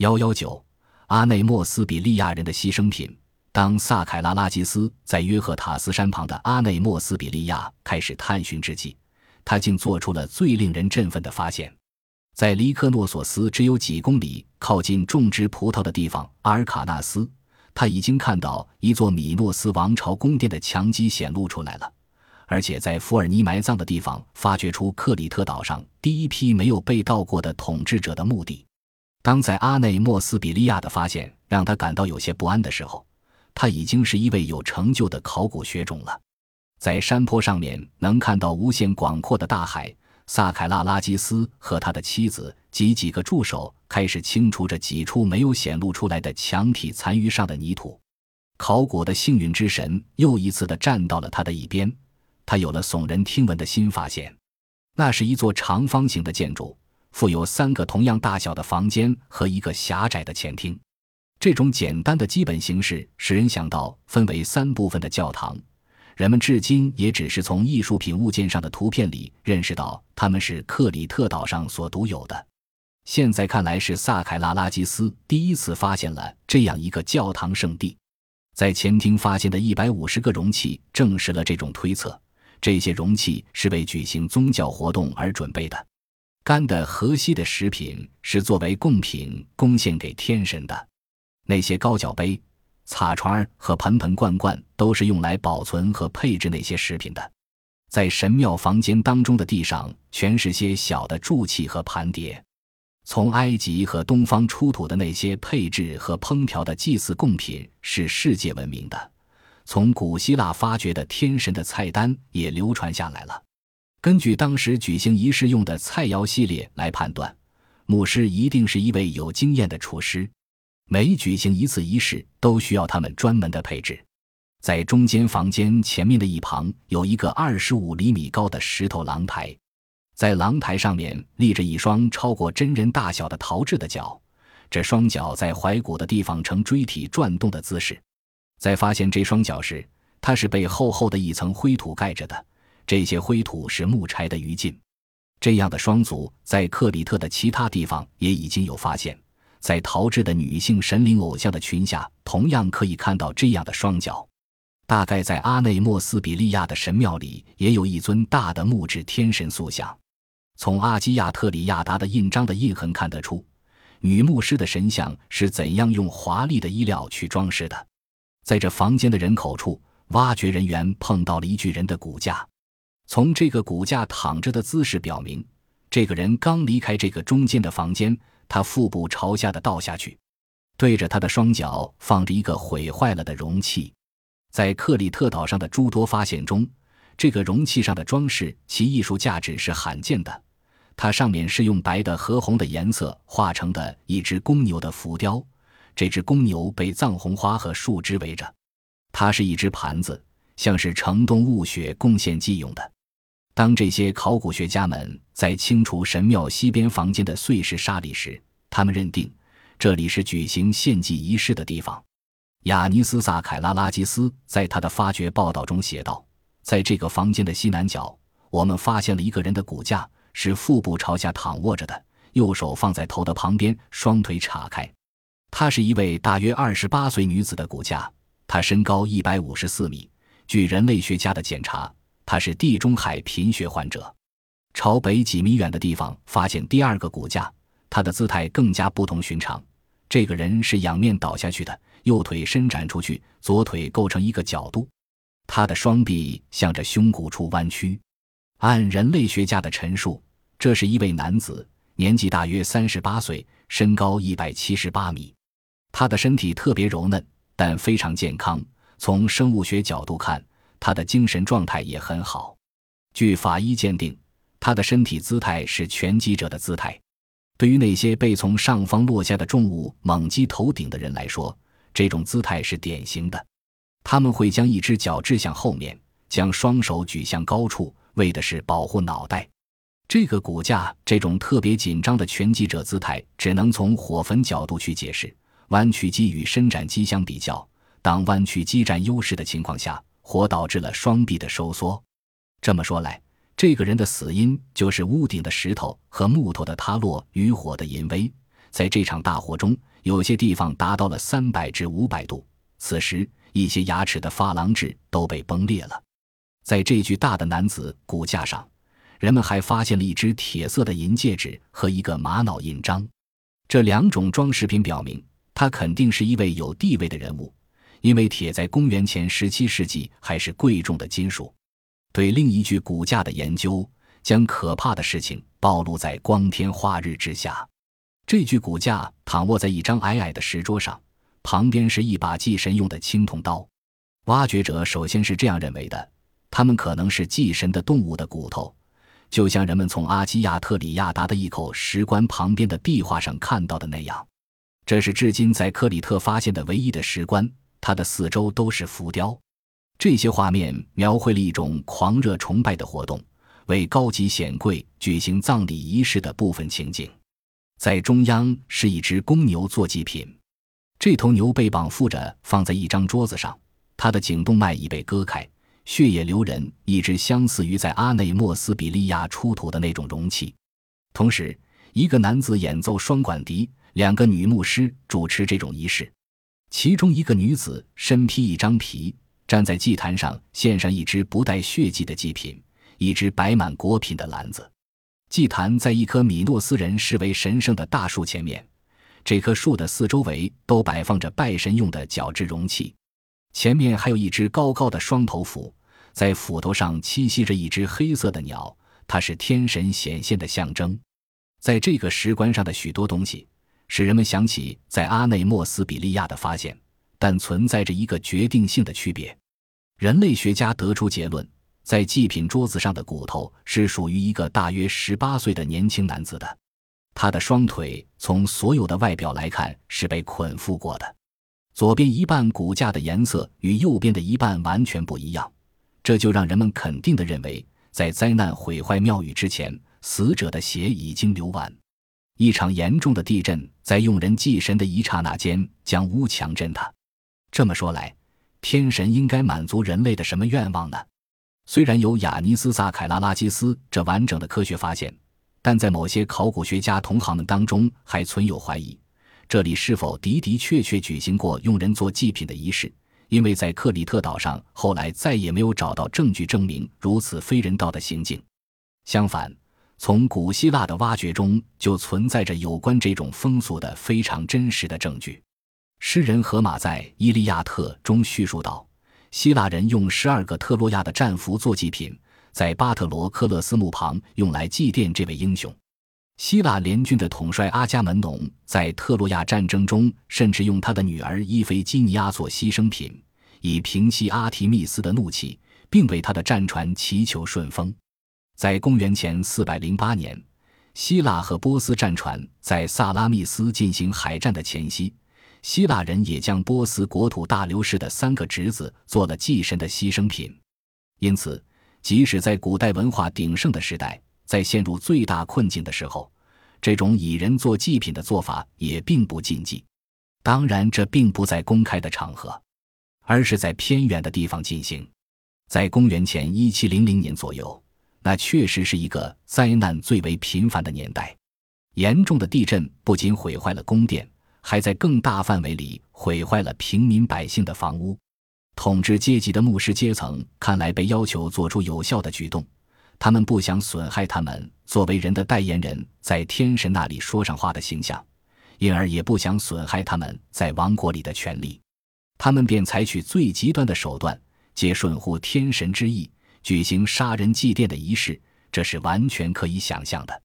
幺幺九，阿内莫斯比利亚人的牺牲品。当萨凯拉拉吉斯在约赫塔斯山旁的阿内莫斯比利亚开始探寻之际，他竟做出了最令人振奋的发现：在离科诺索斯只有几公里、靠近种植葡萄的地方阿尔卡纳斯，他已经看到一座米诺斯王朝宫殿的墙基显露出来了，而且在福尔尼埋葬的地方发掘出克里特岛上第一批没有被盗过的统治者的墓地。当在阿内莫斯比利亚的发现让他感到有些不安的时候，他已经是一位有成就的考古学种了。在山坡上面能看到无限广阔的大海。萨凯拉拉基斯和他的妻子及几个助手开始清除着几处没有显露出来的墙体残余上的泥土。考古的幸运之神又一次的站到了他的一边。他有了耸人听闻的新发现，那是一座长方形的建筑。附有三个同样大小的房间和一个狭窄的前厅，这种简单的基本形式使人想到分为三部分的教堂。人们至今也只是从艺术品物件上的图片里认识到它们是克里特岛上所独有的。现在看来是萨凯拉拉基斯第一次发现了这样一个教堂圣地。在前厅发现的一百五十个容器证实了这种推测。这些容器是为举行宗教活动而准备的。干的河稀的食品是作为贡品贡献给天神的，那些高脚杯、擦船和盆盆罐罐都是用来保存和配置那些食品的。在神庙房间当中的地上全是些小的铸器和盘碟，从埃及和东方出土的那些配置和烹调的祭祀贡品是世界闻名的，从古希腊发掘的天神的菜单也流传下来了。根据当时举行仪式用的菜肴系列来判断，牧师一定是一位有经验的厨师。每举行一次仪式，都需要他们专门的配置。在中间房间前面的一旁有一个二十五厘米高的石头廊台，在廊台上面立着一双超过真人大小的陶制的脚，这双脚在踝骨的地方呈锥体转动的姿势。在发现这双脚时，它是被厚厚的一层灰土盖着的。这些灰土是木柴的余烬，这样的双足在克里特的其他地方也已经有发现，在陶制的女性神灵偶像的裙下，同样可以看到这样的双脚。大概在阿内莫斯比利亚的神庙里，也有一尊大的木质天神塑像。从阿基亚特里亚达的印章的印痕看得出，女牧师的神像是怎样用华丽的衣料去装饰的。在这房间的人口处，挖掘人员碰到了一具人的骨架。从这个骨架躺着的姿势表明，这个人刚离开这个中间的房间。他腹部朝下的倒下去，对着他的双脚放着一个毁坏了的容器。在克里特岛上的诸多发现中，这个容器上的装饰其艺术价值是罕见的。它上面是用白的和红的颜色画成的一只公牛的浮雕，这只公牛被藏红花和树枝围着。它是一只盘子，像是城东雾雪贡献祭用的。当这些考古学家们在清除神庙西边房间的碎石沙砾时，他们认定这里是举行献祭仪式的地方。雅尼斯·萨凯拉拉基斯在他的发掘报道中写道：“在这个房间的西南角，我们发现了一个人的骨架，是腹部朝下躺卧着的，右手放在头的旁边，双腿岔开。她是一位大约二十八岁女子的骨架，她身高一百五十四米。据人类学家的检查。”他是地中海贫血患者，朝北几米远的地方发现第二个骨架，他的姿态更加不同寻常。这个人是仰面倒下去的，右腿伸展出去，左腿构成一个角度，他的双臂向着胸骨处弯曲。按人类学家的陈述，这是一位男子，年纪大约三十八岁，身高一百七十八米。他的身体特别柔嫩，但非常健康。从生物学角度看。他的精神状态也很好。据法医鉴定，他的身体姿态是拳击者的姿态。对于那些被从上方落下的重物猛击头顶的人来说，这种姿态是典型的。他们会将一只脚掷向后面，将双手举向高处，为的是保护脑袋。这个骨架这种特别紧张的拳击者姿态，只能从火焚角度去解释。弯曲肌与伸展肌相比较，当弯曲肌占优势的情况下。火导致了双臂的收缩，这么说来，这个人的死因就是屋顶的石头和木头的塌落与火的淫威。在这场大火中，有些地方达到了三百至五百度。此时，一些牙齿的珐琅质都被崩裂了。在这具大的男子骨架上，人们还发现了一只铁色的银戒指和一个玛瑙印章。这两种装饰品表明，他肯定是一位有地位的人物，因为铁在公元前十七世纪还是贵重的金属。对另一具骨架的研究，将可怕的事情暴露在光天化日之下。这具骨架躺卧在一张矮矮的石桌上，旁边是一把祭神用的青铜刀。挖掘者首先是这样认为的：他们可能是祭神的动物的骨头，就像人们从阿基亚特里亚达的一口石棺旁边的壁画上看到的那样。这是至今在克里特发现的唯一的石棺，它的四周都是浮雕。这些画面描绘了一种狂热崇拜的活动，为高级显贵举行葬礼仪式的部分情景。在中央是一只公牛做祭品，这头牛被绑缚着放在一张桌子上，它的颈动脉已被割开，血液流人，一只相似于在阿内莫斯比利亚出土的那种容器。同时，一个男子演奏双管笛，两个女牧师主持这种仪式。其中一个女子身披一张皮，站在祭坛上献上一只不带血迹的祭品，一只摆满果品的篮子。祭坛在一棵米诺斯人视为神圣的大树前面，这棵树的四周围都摆放着拜神用的角质容器，前面还有一只高高的双头斧，在斧头上栖息着一只黑色的鸟，它是天神显现的象征。在这个石棺上的许多东西，使人们想起在阿内莫斯比利亚的发现，但存在着一个决定性的区别。人类学家得出结论。在祭品桌子上的骨头是属于一个大约十八岁的年轻男子的，他的双腿从所有的外表来看是被捆缚过的。左边一半骨架的颜色与右边的一半完全不一样，这就让人们肯定地认为，在灾难毁坏庙宇之前，死者的血已经流完。一场严重的地震在用人祭神的一刹那间将屋墙震塌。这么说来，天神应该满足人类的什么愿望呢？虽然有雅尼斯·萨凯拉拉基斯这完整的科学发现，但在某些考古学家同行们当中还存有怀疑：这里是否的的确确举行过用人做祭品的仪式？因为在克里特岛上后来再也没有找到证据证明如此非人道的行径。相反，从古希腊的挖掘中就存在着有关这种风俗的非常真实的证据。诗人荷马在《伊利亚特》中叙述道。希腊人用十二个特洛亚的战俘做祭品，在巴特罗克勒斯墓旁用来祭奠这位英雄。希腊联军的统帅阿伽门农在特洛亚战争中，甚至用他的女儿伊菲基尼亚做牺牲品，以平息阿提密斯的怒气，并为他的战船祈求顺风。在公元前四百零八年，希腊和波斯战船在萨拉密斯进行海战的前夕。希腊人也将波斯国土大流士的三个侄子做了祭神的牺牲品，因此，即使在古代文化鼎盛的时代，在陷入最大困境的时候，这种以人做祭品的做法也并不禁忌。当然，这并不在公开的场合，而是在偏远的地方进行。在公元前一七零零年左右，那确实是一个灾难最为频繁的年代。严重的地震不仅毁坏了宫殿。还在更大范围里毁坏了平民百姓的房屋。统治阶级的牧师阶层看来被要求做出有效的举动，他们不想损害他们作为人的代言人在天神那里说上话的形象，因而也不想损害他们在王国里的权利。他们便采取最极端的手段，皆顺乎天神之意，举行杀人祭奠的仪式。这是完全可以想象的。